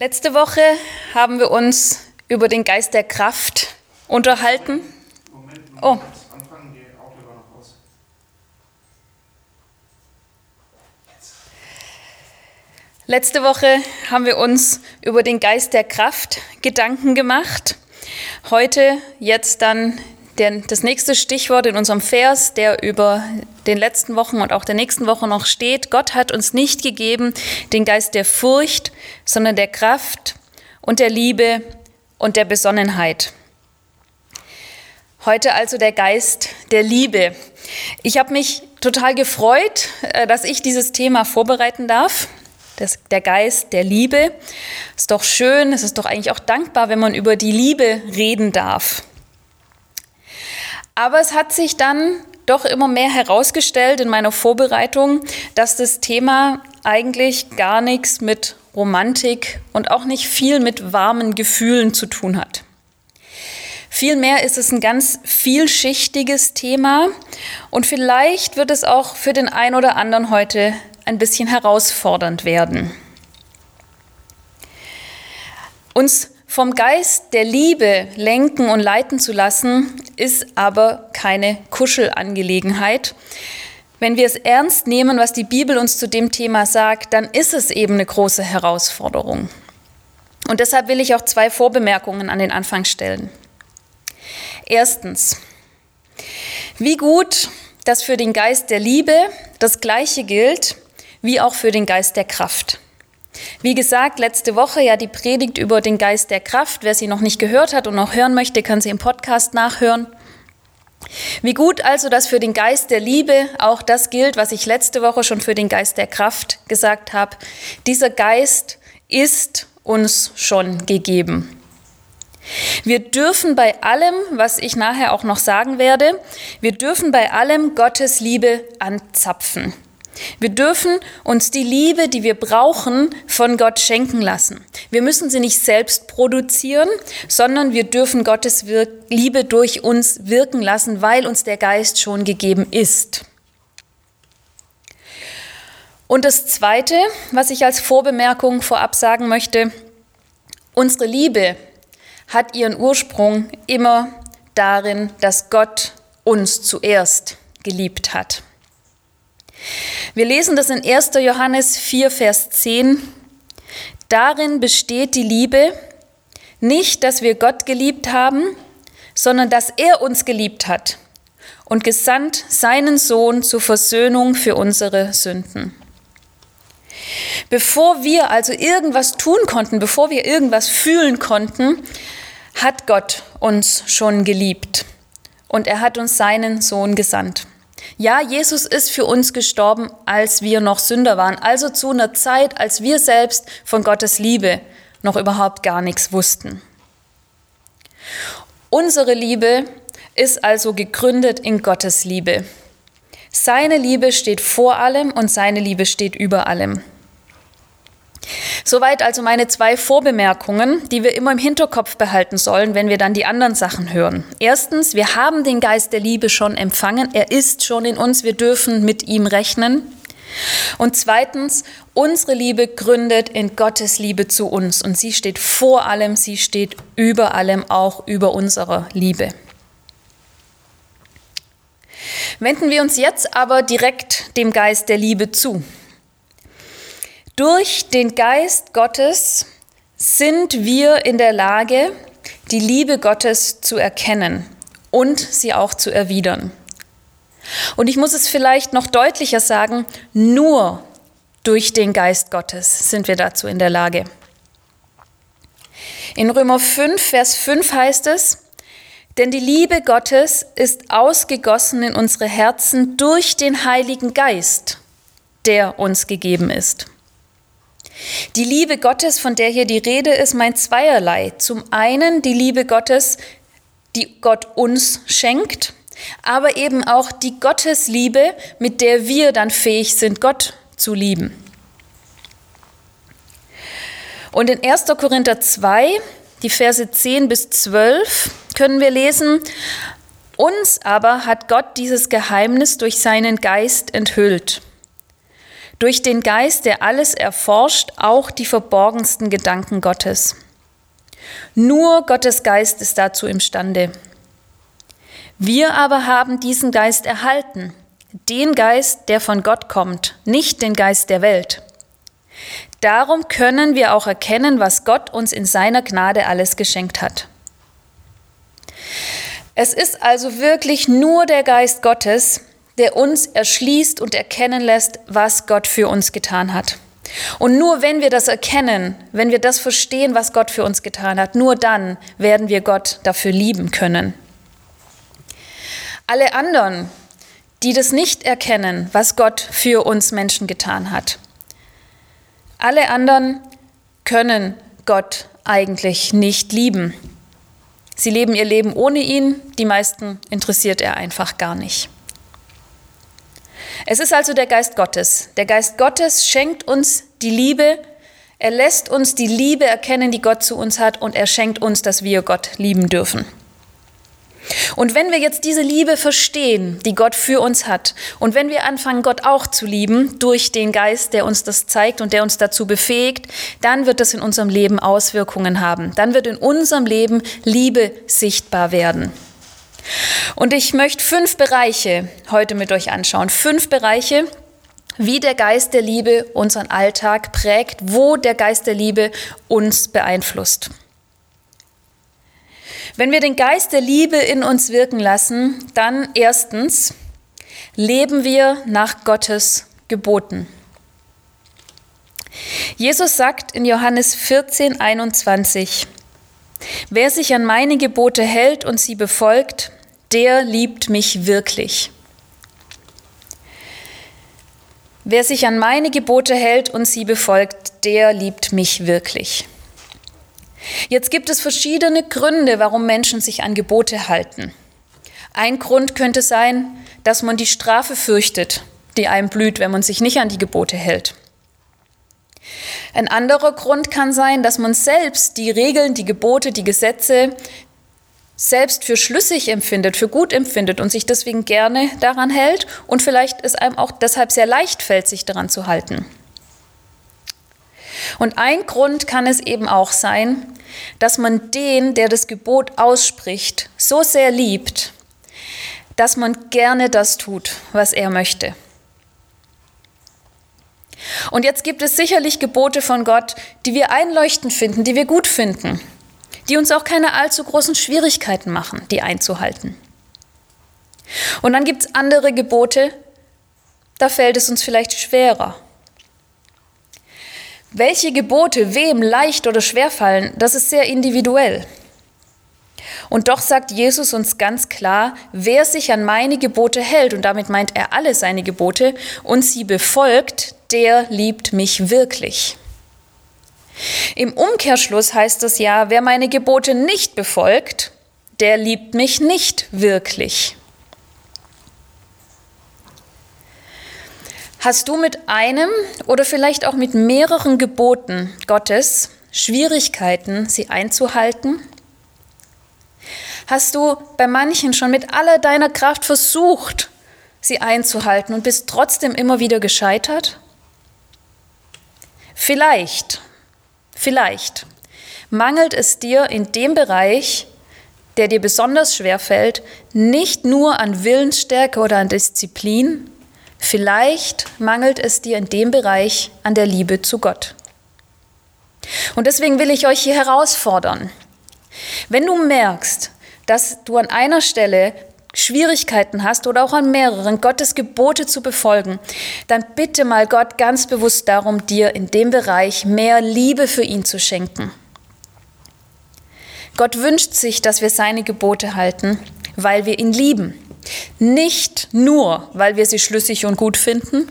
Letzte Woche haben wir uns über den Geist der Kraft unterhalten. Moment, Oh. Moment. Anfangen, die Audio war noch aus. Letzte Woche haben wir uns über den Geist der Kraft Gedanken gemacht. Heute jetzt dann der, das nächste Stichwort in unserem Vers, der über den letzten Wochen und auch der nächsten Woche noch steht. Gott hat uns nicht gegeben den Geist der Furcht, sondern der Kraft und der Liebe und der Besonnenheit. Heute also der Geist der Liebe. Ich habe mich total gefreut, äh, dass ich dieses Thema vorbereiten darf. Das, der Geist der Liebe. Ist doch schön, es ist doch eigentlich auch dankbar, wenn man über die Liebe reden darf. Aber es hat sich dann doch immer mehr herausgestellt in meiner Vorbereitung, dass das Thema eigentlich gar nichts mit Romantik und auch nicht viel mit warmen Gefühlen zu tun hat. Vielmehr ist es ein ganz vielschichtiges Thema und vielleicht wird es auch für den einen oder anderen heute ein bisschen herausfordernd werden. Uns vom Geist der Liebe lenken und leiten zu lassen, ist aber keine Kuschelangelegenheit. Wenn wir es ernst nehmen, was die Bibel uns zu dem Thema sagt, dann ist es eben eine große Herausforderung. Und deshalb will ich auch zwei Vorbemerkungen an den Anfang stellen. Erstens, wie gut, dass für den Geist der Liebe das Gleiche gilt wie auch für den Geist der Kraft. Wie gesagt, letzte Woche ja die Predigt über den Geist der Kraft. Wer sie noch nicht gehört hat und noch hören möchte, kann sie im Podcast nachhören. Wie gut also, dass für den Geist der Liebe auch das gilt, was ich letzte Woche schon für den Geist der Kraft gesagt habe. Dieser Geist ist uns schon gegeben. Wir dürfen bei allem, was ich nachher auch noch sagen werde, wir dürfen bei allem Gottes Liebe anzapfen. Wir dürfen uns die Liebe, die wir brauchen, von Gott schenken lassen. Wir müssen sie nicht selbst produzieren, sondern wir dürfen Gottes Wir Liebe durch uns wirken lassen, weil uns der Geist schon gegeben ist. Und das Zweite, was ich als Vorbemerkung vorab sagen möchte, unsere Liebe hat ihren Ursprung immer darin, dass Gott uns zuerst geliebt hat. Wir lesen das in 1. Johannes 4, Vers 10. Darin besteht die Liebe, nicht, dass wir Gott geliebt haben, sondern dass er uns geliebt hat und gesandt seinen Sohn zur Versöhnung für unsere Sünden. Bevor wir also irgendwas tun konnten, bevor wir irgendwas fühlen konnten, hat Gott uns schon geliebt und er hat uns seinen Sohn gesandt. Ja, Jesus ist für uns gestorben, als wir noch Sünder waren, also zu einer Zeit, als wir selbst von Gottes Liebe noch überhaupt gar nichts wussten. Unsere Liebe ist also gegründet in Gottes Liebe. Seine Liebe steht vor allem und seine Liebe steht über allem. Soweit also meine zwei Vorbemerkungen, die wir immer im Hinterkopf behalten sollen, wenn wir dann die anderen Sachen hören. Erstens, wir haben den Geist der Liebe schon empfangen, er ist schon in uns, wir dürfen mit ihm rechnen. Und zweitens, unsere Liebe gründet in Gottes Liebe zu uns und sie steht vor allem, sie steht über allem, auch über unserer Liebe. Wenden wir uns jetzt aber direkt dem Geist der Liebe zu. Durch den Geist Gottes sind wir in der Lage, die Liebe Gottes zu erkennen und sie auch zu erwidern. Und ich muss es vielleicht noch deutlicher sagen, nur durch den Geist Gottes sind wir dazu in der Lage. In Römer 5, Vers 5 heißt es, denn die Liebe Gottes ist ausgegossen in unsere Herzen durch den Heiligen Geist, der uns gegeben ist. Die Liebe Gottes, von der hier die Rede ist, meint zweierlei. Zum einen die Liebe Gottes, die Gott uns schenkt, aber eben auch die Gottesliebe, mit der wir dann fähig sind, Gott zu lieben. Und in 1. Korinther 2, die Verse 10 bis 12, können wir lesen, uns aber hat Gott dieses Geheimnis durch seinen Geist enthüllt. Durch den Geist, der alles erforscht, auch die verborgensten Gedanken Gottes. Nur Gottes Geist ist dazu imstande. Wir aber haben diesen Geist erhalten, den Geist, der von Gott kommt, nicht den Geist der Welt. Darum können wir auch erkennen, was Gott uns in seiner Gnade alles geschenkt hat. Es ist also wirklich nur der Geist Gottes, der uns erschließt und erkennen lässt, was Gott für uns getan hat. Und nur wenn wir das erkennen, wenn wir das verstehen, was Gott für uns getan hat, nur dann werden wir Gott dafür lieben können. Alle anderen, die das nicht erkennen, was Gott für uns Menschen getan hat, alle anderen können Gott eigentlich nicht lieben. Sie leben ihr Leben ohne ihn, die meisten interessiert er einfach gar nicht. Es ist also der Geist Gottes. Der Geist Gottes schenkt uns die Liebe, er lässt uns die Liebe erkennen, die Gott zu uns hat, und er schenkt uns, dass wir Gott lieben dürfen. Und wenn wir jetzt diese Liebe verstehen, die Gott für uns hat, und wenn wir anfangen, Gott auch zu lieben durch den Geist, der uns das zeigt und der uns dazu befähigt, dann wird das in unserem Leben Auswirkungen haben. Dann wird in unserem Leben Liebe sichtbar werden. Und ich möchte fünf Bereiche heute mit euch anschauen. Fünf Bereiche, wie der Geist der Liebe unseren Alltag prägt, wo der Geist der Liebe uns beeinflusst. Wenn wir den Geist der Liebe in uns wirken lassen, dann erstens leben wir nach Gottes Geboten. Jesus sagt in Johannes 14, 21, Wer sich an meine Gebote hält und sie befolgt, der liebt mich wirklich. Wer sich an meine Gebote hält und sie befolgt, der liebt mich wirklich. Jetzt gibt es verschiedene Gründe, warum Menschen sich an Gebote halten. Ein Grund könnte sein, dass man die Strafe fürchtet, die einem blüht, wenn man sich nicht an die Gebote hält. Ein anderer Grund kann sein, dass man selbst die Regeln, die Gebote, die Gesetze selbst für schlüssig empfindet, für gut empfindet und sich deswegen gerne daran hält und vielleicht es einem auch deshalb sehr leicht fällt, sich daran zu halten. Und ein Grund kann es eben auch sein, dass man den, der das Gebot ausspricht, so sehr liebt, dass man gerne das tut, was er möchte. Und jetzt gibt es sicherlich Gebote von Gott, die wir einleuchtend finden, die wir gut finden, die uns auch keine allzu großen Schwierigkeiten machen, die einzuhalten. Und dann gibt es andere Gebote, da fällt es uns vielleicht schwerer. Welche Gebote wem leicht oder schwer fallen, das ist sehr individuell. Und doch sagt Jesus uns ganz klar, wer sich an meine Gebote hält, und damit meint er alle seine Gebote, und sie befolgt, der liebt mich wirklich. Im Umkehrschluss heißt es ja, wer meine Gebote nicht befolgt, der liebt mich nicht wirklich. Hast du mit einem oder vielleicht auch mit mehreren Geboten Gottes Schwierigkeiten, sie einzuhalten? Hast du bei manchen schon mit aller deiner Kraft versucht, sie einzuhalten und bist trotzdem immer wieder gescheitert? Vielleicht, vielleicht mangelt es dir in dem Bereich, der dir besonders schwer fällt, nicht nur an Willensstärke oder an Disziplin, Vielleicht mangelt es dir in dem Bereich an der Liebe zu Gott. Und deswegen will ich euch hier herausfordern. Wenn du merkst, dass du an einer Stelle Schwierigkeiten hast oder auch an mehreren, Gottes Gebote zu befolgen, dann bitte mal Gott ganz bewusst darum, dir in dem Bereich mehr Liebe für ihn zu schenken. Gott wünscht sich, dass wir seine Gebote halten, weil wir ihn lieben. Nicht nur, weil wir sie schlüssig und gut finden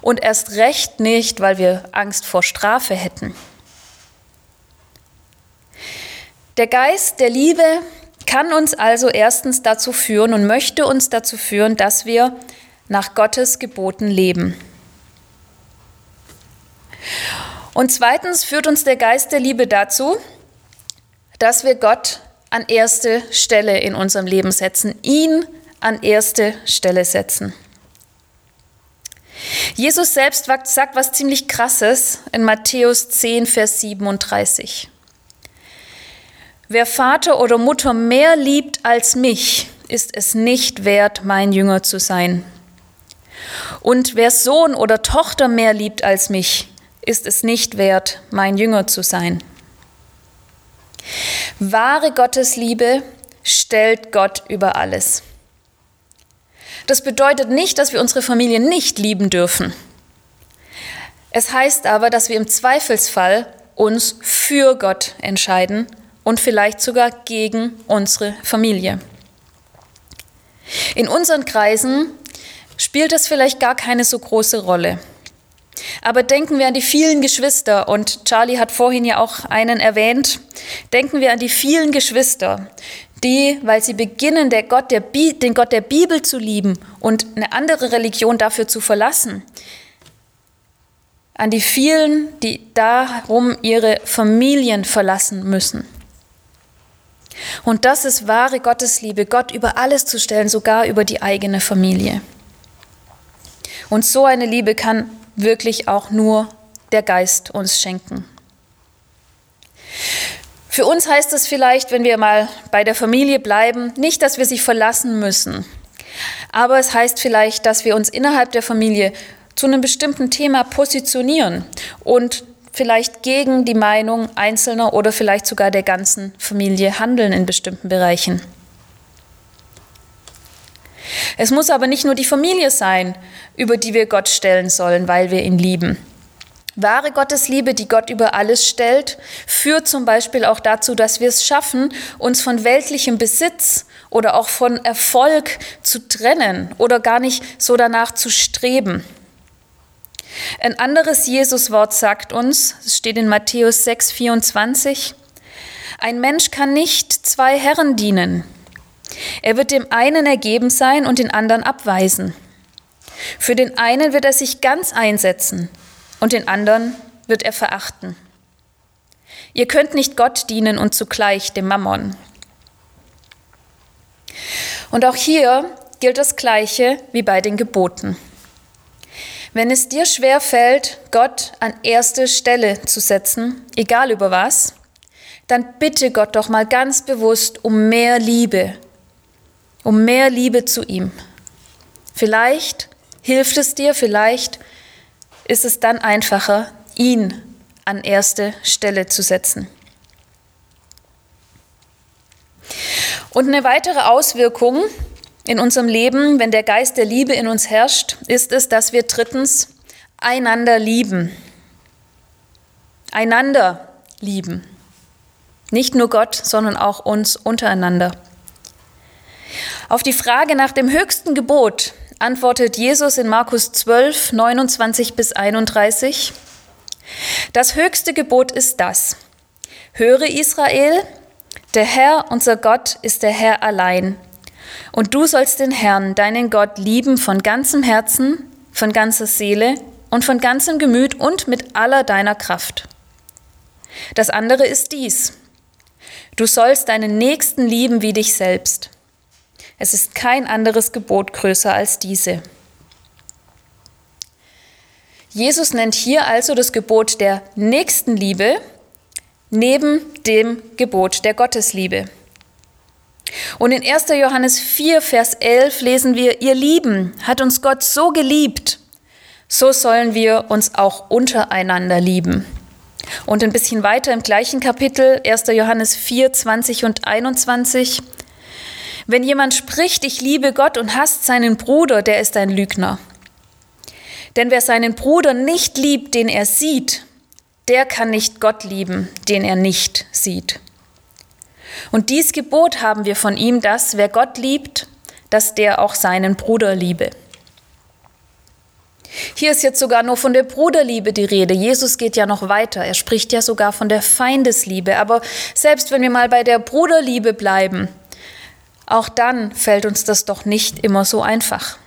und erst recht nicht, weil wir Angst vor Strafe hätten. Der Geist der Liebe kann uns also erstens dazu führen und möchte uns dazu führen, dass wir nach Gottes Geboten leben. Und zweitens führt uns der Geist der Liebe dazu, dass wir Gott an erste Stelle in unserem Leben setzen, ihn an erste Stelle setzen. Jesus selbst sagt was ziemlich Krasses in Matthäus 10, Vers 37. Wer Vater oder Mutter mehr liebt als mich, ist es nicht wert, mein Jünger zu sein. Und wer Sohn oder Tochter mehr liebt als mich, ist es nicht wert, mein Jünger zu sein. Wahre Gottesliebe stellt Gott über alles. Das bedeutet nicht, dass wir unsere Familie nicht lieben dürfen. Es heißt aber, dass wir im Zweifelsfall uns für Gott entscheiden und vielleicht sogar gegen unsere Familie. In unseren Kreisen spielt es vielleicht gar keine so große Rolle. Aber denken wir an die vielen Geschwister, und Charlie hat vorhin ja auch einen erwähnt, denken wir an die vielen Geschwister, die, weil sie beginnen, der Gott der den Gott der Bibel zu lieben und eine andere Religion dafür zu verlassen, an die vielen, die darum ihre Familien verlassen müssen. Und das ist wahre Gottesliebe, Gott über alles zu stellen, sogar über die eigene Familie. Und so eine Liebe kann wirklich auch nur der Geist uns schenken. Für uns heißt es vielleicht, wenn wir mal bei der Familie bleiben, nicht, dass wir sie verlassen müssen, aber es heißt vielleicht, dass wir uns innerhalb der Familie zu einem bestimmten Thema positionieren und vielleicht gegen die Meinung Einzelner oder vielleicht sogar der ganzen Familie handeln in bestimmten Bereichen. Es muss aber nicht nur die Familie sein, über die wir Gott stellen sollen, weil wir ihn lieben. Wahre Gottesliebe, die Gott über alles stellt, führt zum Beispiel auch dazu, dass wir es schaffen, uns von weltlichem Besitz oder auch von Erfolg zu trennen oder gar nicht so danach zu streben. Ein anderes Jesuswort sagt uns, es steht in Matthäus 6, 24, ein Mensch kann nicht zwei Herren dienen. Er wird dem einen ergeben sein und den anderen abweisen. Für den einen wird er sich ganz einsetzen und den anderen wird er verachten. Ihr könnt nicht Gott dienen und zugleich dem Mammon. Und auch hier gilt das Gleiche wie bei den Geboten. Wenn es dir schwer fällt, Gott an erste Stelle zu setzen, egal über was, dann bitte Gott doch mal ganz bewusst um mehr Liebe, um mehr Liebe zu ihm. Vielleicht hilft es dir, vielleicht ist es dann einfacher, ihn an erste Stelle zu setzen. Und eine weitere Auswirkung in unserem Leben, wenn der Geist der Liebe in uns herrscht, ist es, dass wir drittens einander lieben. Einander lieben. Nicht nur Gott, sondern auch uns untereinander. Auf die Frage nach dem höchsten Gebot antwortet Jesus in Markus 12, 29 bis 31. Das höchste Gebot ist das. Höre Israel, der Herr, unser Gott, ist der Herr allein. Und du sollst den Herrn, deinen Gott, lieben von ganzem Herzen, von ganzer Seele und von ganzem Gemüt und mit aller deiner Kraft. Das andere ist dies. Du sollst deinen Nächsten lieben wie dich selbst. Es ist kein anderes Gebot größer als diese. Jesus nennt hier also das Gebot der Nächstenliebe neben dem Gebot der Gottesliebe. Und in 1. Johannes 4, Vers 11 lesen wir, ihr Lieben, hat uns Gott so geliebt, so sollen wir uns auch untereinander lieben. Und ein bisschen weiter im gleichen Kapitel, 1. Johannes 4, 20 und 21, wenn jemand spricht, ich liebe Gott und hasst seinen Bruder, der ist ein Lügner. Denn wer seinen Bruder nicht liebt, den er sieht, der kann nicht Gott lieben, den er nicht sieht. Und dies Gebot haben wir von ihm, dass wer Gott liebt, dass der auch seinen Bruder liebe. Hier ist jetzt sogar nur von der Bruderliebe die Rede. Jesus geht ja noch weiter. Er spricht ja sogar von der Feindesliebe. Aber selbst wenn wir mal bei der Bruderliebe bleiben, auch dann fällt uns das doch nicht immer so einfach.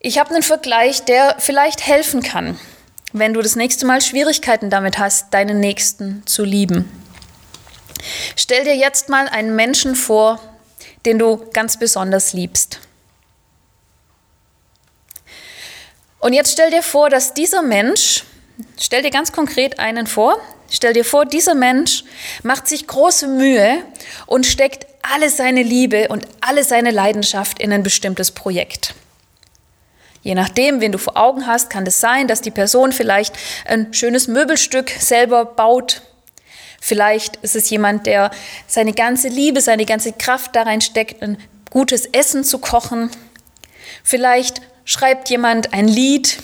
Ich habe einen Vergleich, der vielleicht helfen kann, wenn du das nächste Mal Schwierigkeiten damit hast, deinen Nächsten zu lieben. Stell dir jetzt mal einen Menschen vor, den du ganz besonders liebst. Und jetzt stell dir vor, dass dieser Mensch, stell dir ganz konkret einen vor, stell dir vor, dieser Mensch macht sich große Mühe und steckt alle seine Liebe und alle seine Leidenschaft in ein bestimmtes Projekt. Je nachdem, wen du vor Augen hast, kann es sein, dass die Person vielleicht ein schönes Möbelstück selber baut. Vielleicht ist es jemand, der seine ganze Liebe, seine ganze Kraft da reinsteckt, ein gutes Essen zu kochen. Vielleicht schreibt jemand ein Lied.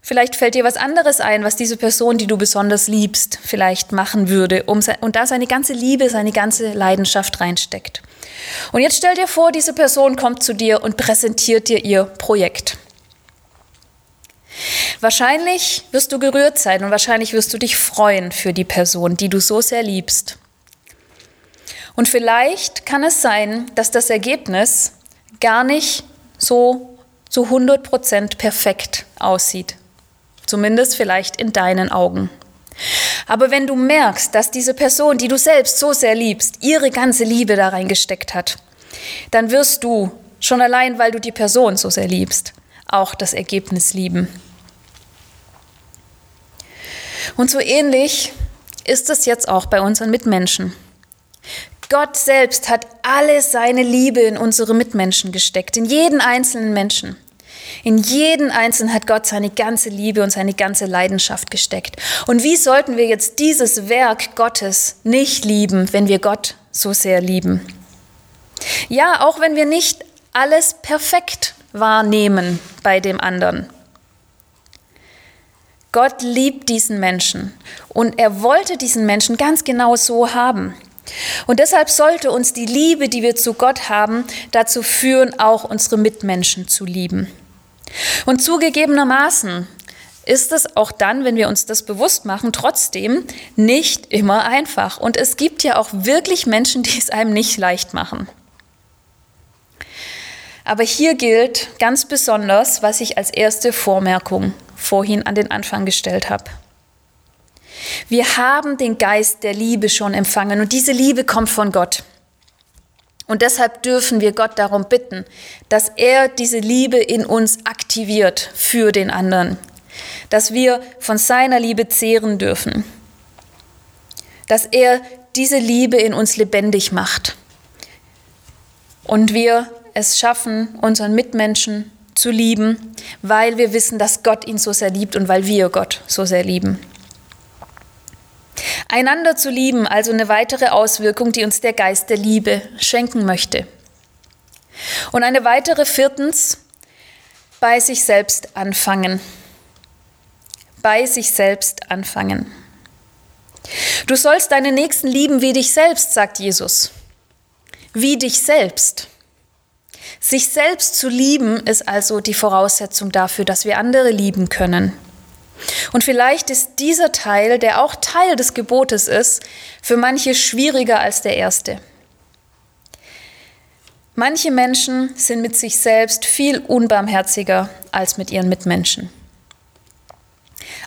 Vielleicht fällt dir was anderes ein, was diese Person, die du besonders liebst, vielleicht machen würde, um, und da seine ganze Liebe, seine ganze Leidenschaft reinsteckt. Und jetzt stell dir vor, diese Person kommt zu dir und präsentiert dir ihr Projekt. Wahrscheinlich wirst du gerührt sein und wahrscheinlich wirst du dich freuen für die Person, die du so sehr liebst. Und vielleicht kann es sein, dass das Ergebnis gar nicht so zu 100 Prozent perfekt aussieht. Zumindest vielleicht in deinen Augen. Aber wenn du merkst, dass diese Person, die du selbst so sehr liebst, ihre ganze Liebe da reingesteckt hat, dann wirst du, schon allein weil du die Person so sehr liebst, auch das Ergebnis lieben. Und so ähnlich ist es jetzt auch bei unseren Mitmenschen. Gott selbst hat alle seine Liebe in unsere Mitmenschen gesteckt, in jeden einzelnen Menschen. In jeden Einzelnen hat Gott seine ganze Liebe und seine ganze Leidenschaft gesteckt. Und wie sollten wir jetzt dieses Werk Gottes nicht lieben, wenn wir Gott so sehr lieben? Ja, auch wenn wir nicht alles perfekt wahrnehmen bei dem anderen. Gott liebt diesen Menschen und er wollte diesen Menschen ganz genau so haben. Und deshalb sollte uns die Liebe, die wir zu Gott haben, dazu führen, auch unsere Mitmenschen zu lieben. Und zugegebenermaßen ist es auch dann, wenn wir uns das bewusst machen, trotzdem nicht immer einfach. Und es gibt ja auch wirklich Menschen, die es einem nicht leicht machen. Aber hier gilt ganz besonders, was ich als erste Vormerkung vorhin an den Anfang gestellt habe. Wir haben den Geist der Liebe schon empfangen und diese Liebe kommt von Gott. Und deshalb dürfen wir Gott darum bitten, dass er diese Liebe in uns aktiviert für den anderen, dass wir von seiner Liebe zehren dürfen, dass er diese Liebe in uns lebendig macht. Und wir es schaffen, unseren Mitmenschen zu lieben, weil wir wissen, dass Gott ihn so sehr liebt und weil wir Gott so sehr lieben. Einander zu lieben, also eine weitere Auswirkung, die uns der Geist der Liebe schenken möchte. Und eine weitere viertens, bei sich selbst anfangen. Bei sich selbst anfangen. Du sollst deine Nächsten lieben wie dich selbst, sagt Jesus. Wie dich selbst. Sich selbst zu lieben ist also die Voraussetzung dafür, dass wir andere lieben können. Und vielleicht ist dieser Teil, der auch Teil des Gebotes ist, für manche schwieriger als der erste. Manche Menschen sind mit sich selbst viel unbarmherziger als mit ihren Mitmenschen.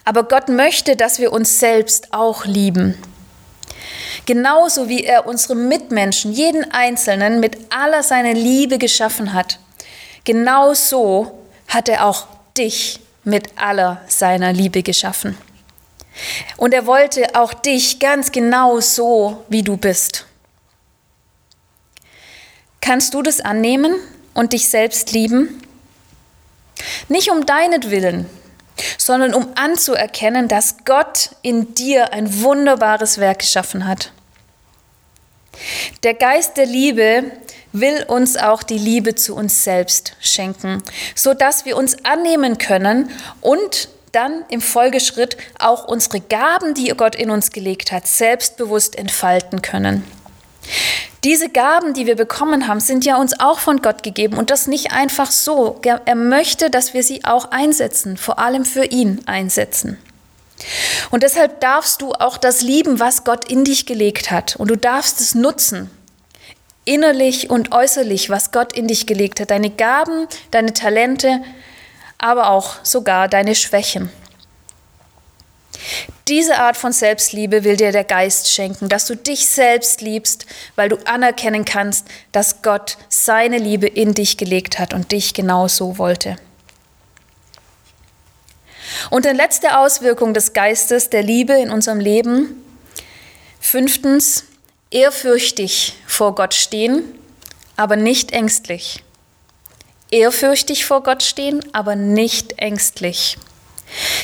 Aber Gott möchte, dass wir uns selbst auch lieben. Genauso wie er unsere Mitmenschen, jeden Einzelnen, mit aller seiner Liebe geschaffen hat, genauso hat er auch dich mit aller seiner Liebe geschaffen. Und er wollte auch dich ganz genau so, wie du bist. Kannst du das annehmen und dich selbst lieben? Nicht um deinetwillen, sondern um anzuerkennen, dass Gott in dir ein wunderbares Werk geschaffen hat. Der Geist der Liebe will uns auch die Liebe zu uns selbst schenken, so dass wir uns annehmen können und dann im Folgeschritt auch unsere Gaben, die Gott in uns gelegt hat, selbstbewusst entfalten können. Diese Gaben, die wir bekommen haben, sind ja uns auch von Gott gegeben und das nicht einfach so. Er möchte, dass wir sie auch einsetzen, vor allem für ihn einsetzen. Und deshalb darfst du auch das lieben, was Gott in dich gelegt hat. Und du darfst es nutzen innerlich und äußerlich, was Gott in dich gelegt hat, deine Gaben, deine Talente, aber auch sogar deine Schwächen. Diese Art von Selbstliebe will dir der Geist schenken, dass du dich selbst liebst, weil du anerkennen kannst, dass Gott seine Liebe in dich gelegt hat und dich genau so wollte. Und eine letzte Auswirkung des Geistes der Liebe in unserem Leben. Fünftens, ehrfürchtig vor Gott stehen, aber nicht ängstlich. Ehrfürchtig vor Gott stehen, aber nicht ängstlich.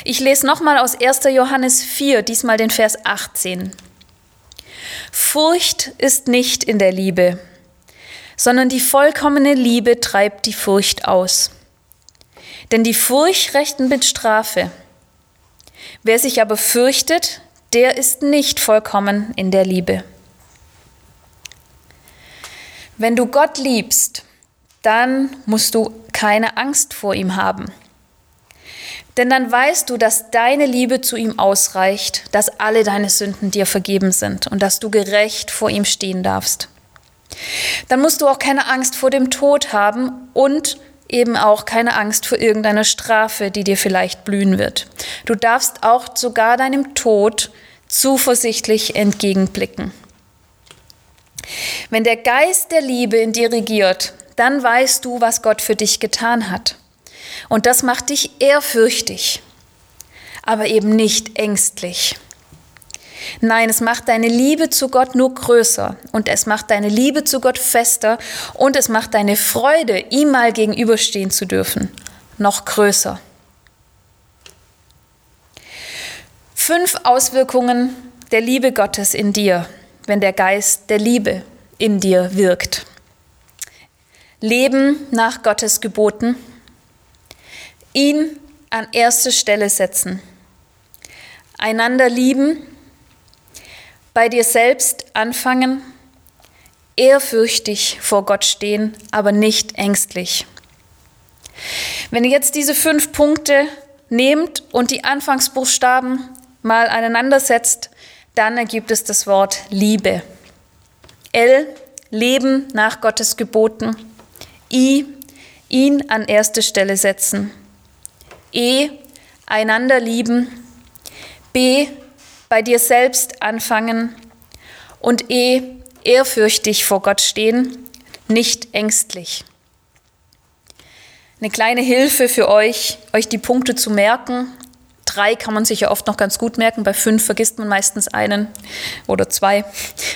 Ich lese nochmal aus 1. Johannes 4, diesmal den Vers 18. Furcht ist nicht in der Liebe, sondern die vollkommene Liebe treibt die Furcht aus. Denn die Furcht rechnet mit Strafe. Wer sich aber fürchtet, der ist nicht vollkommen in der Liebe. Wenn du Gott liebst, dann musst du keine Angst vor ihm haben. Denn dann weißt du, dass deine Liebe zu ihm ausreicht, dass alle deine Sünden dir vergeben sind und dass du gerecht vor ihm stehen darfst. Dann musst du auch keine Angst vor dem Tod haben und eben auch keine Angst vor irgendeiner Strafe, die dir vielleicht blühen wird. Du darfst auch sogar deinem Tod zuversichtlich entgegenblicken. Wenn der Geist der Liebe in dir regiert, dann weißt du, was Gott für dich getan hat. Und das macht dich ehrfürchtig, aber eben nicht ängstlich. Nein, es macht deine Liebe zu Gott nur größer und es macht deine Liebe zu Gott fester und es macht deine Freude, ihm mal gegenüberstehen zu dürfen, noch größer. Fünf Auswirkungen der Liebe Gottes in dir, wenn der Geist der Liebe in dir wirkt. Leben nach Gottes Geboten, ihn an erste Stelle setzen, einander lieben, bei dir selbst anfangen, ehrfürchtig vor Gott stehen, aber nicht ängstlich. Wenn ihr jetzt diese fünf Punkte nehmt und die Anfangsbuchstaben mal aneinander setzt, dann ergibt es das Wort Liebe. L, Leben nach Gottes Geboten. I, ihn an erste Stelle setzen. E, einander lieben. B, bei dir selbst anfangen. Und E, ehrfürchtig vor Gott stehen, nicht ängstlich. Eine kleine Hilfe für euch, euch die Punkte zu merken. Drei kann man sich ja oft noch ganz gut merken, bei fünf vergisst man meistens einen oder zwei.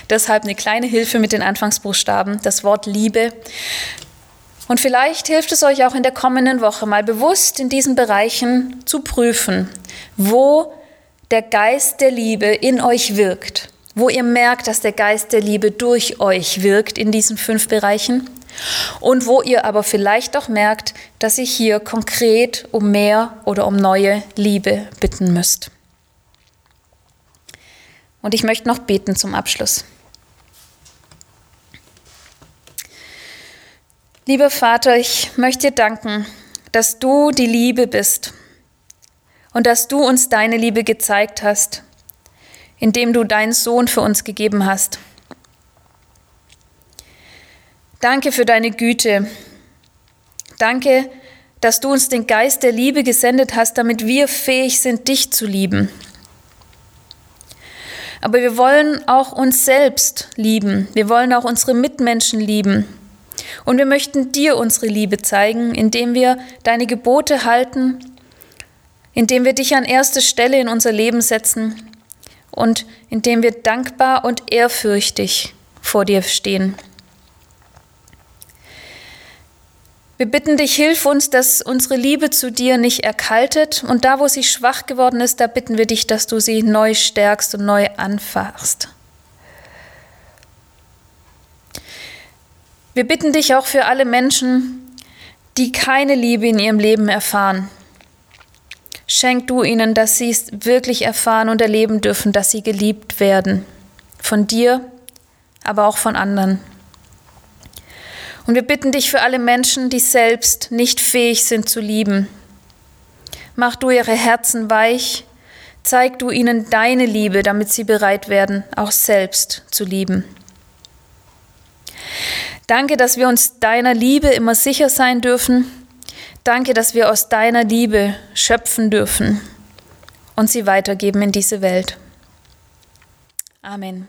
Deshalb eine kleine Hilfe mit den Anfangsbuchstaben, das Wort Liebe. Und vielleicht hilft es euch auch in der kommenden Woche mal bewusst in diesen Bereichen zu prüfen, wo der Geist der Liebe in euch wirkt, wo ihr merkt, dass der Geist der Liebe durch euch wirkt in diesen fünf Bereichen und wo ihr aber vielleicht auch merkt, dass ihr hier konkret um mehr oder um neue Liebe bitten müsst. Und ich möchte noch beten zum Abschluss. Lieber Vater, ich möchte dir danken, dass du die Liebe bist und dass du uns deine Liebe gezeigt hast, indem du deinen Sohn für uns gegeben hast. Danke für deine Güte. Danke, dass du uns den Geist der Liebe gesendet hast, damit wir fähig sind, dich zu lieben. Aber wir wollen auch uns selbst lieben. Wir wollen auch unsere Mitmenschen lieben. Und wir möchten dir unsere Liebe zeigen, indem wir deine Gebote halten, indem wir dich an erste Stelle in unser Leben setzen und indem wir dankbar und ehrfürchtig vor dir stehen. Wir bitten dich, hilf uns, dass unsere Liebe zu dir nicht erkaltet und da, wo sie schwach geworden ist, da bitten wir dich, dass du sie neu stärkst und neu anfachst. Wir bitten dich auch für alle Menschen, die keine Liebe in ihrem Leben erfahren. Schenk du ihnen, dass sie es wirklich erfahren und erleben dürfen, dass sie geliebt werden. Von dir, aber auch von anderen. Und wir bitten dich für alle Menschen, die selbst nicht fähig sind zu lieben. Mach du ihre Herzen weich, zeig du ihnen deine Liebe, damit sie bereit werden, auch selbst zu lieben. Danke, dass wir uns deiner Liebe immer sicher sein dürfen. Danke, dass wir aus deiner Liebe schöpfen dürfen und sie weitergeben in diese Welt. Amen.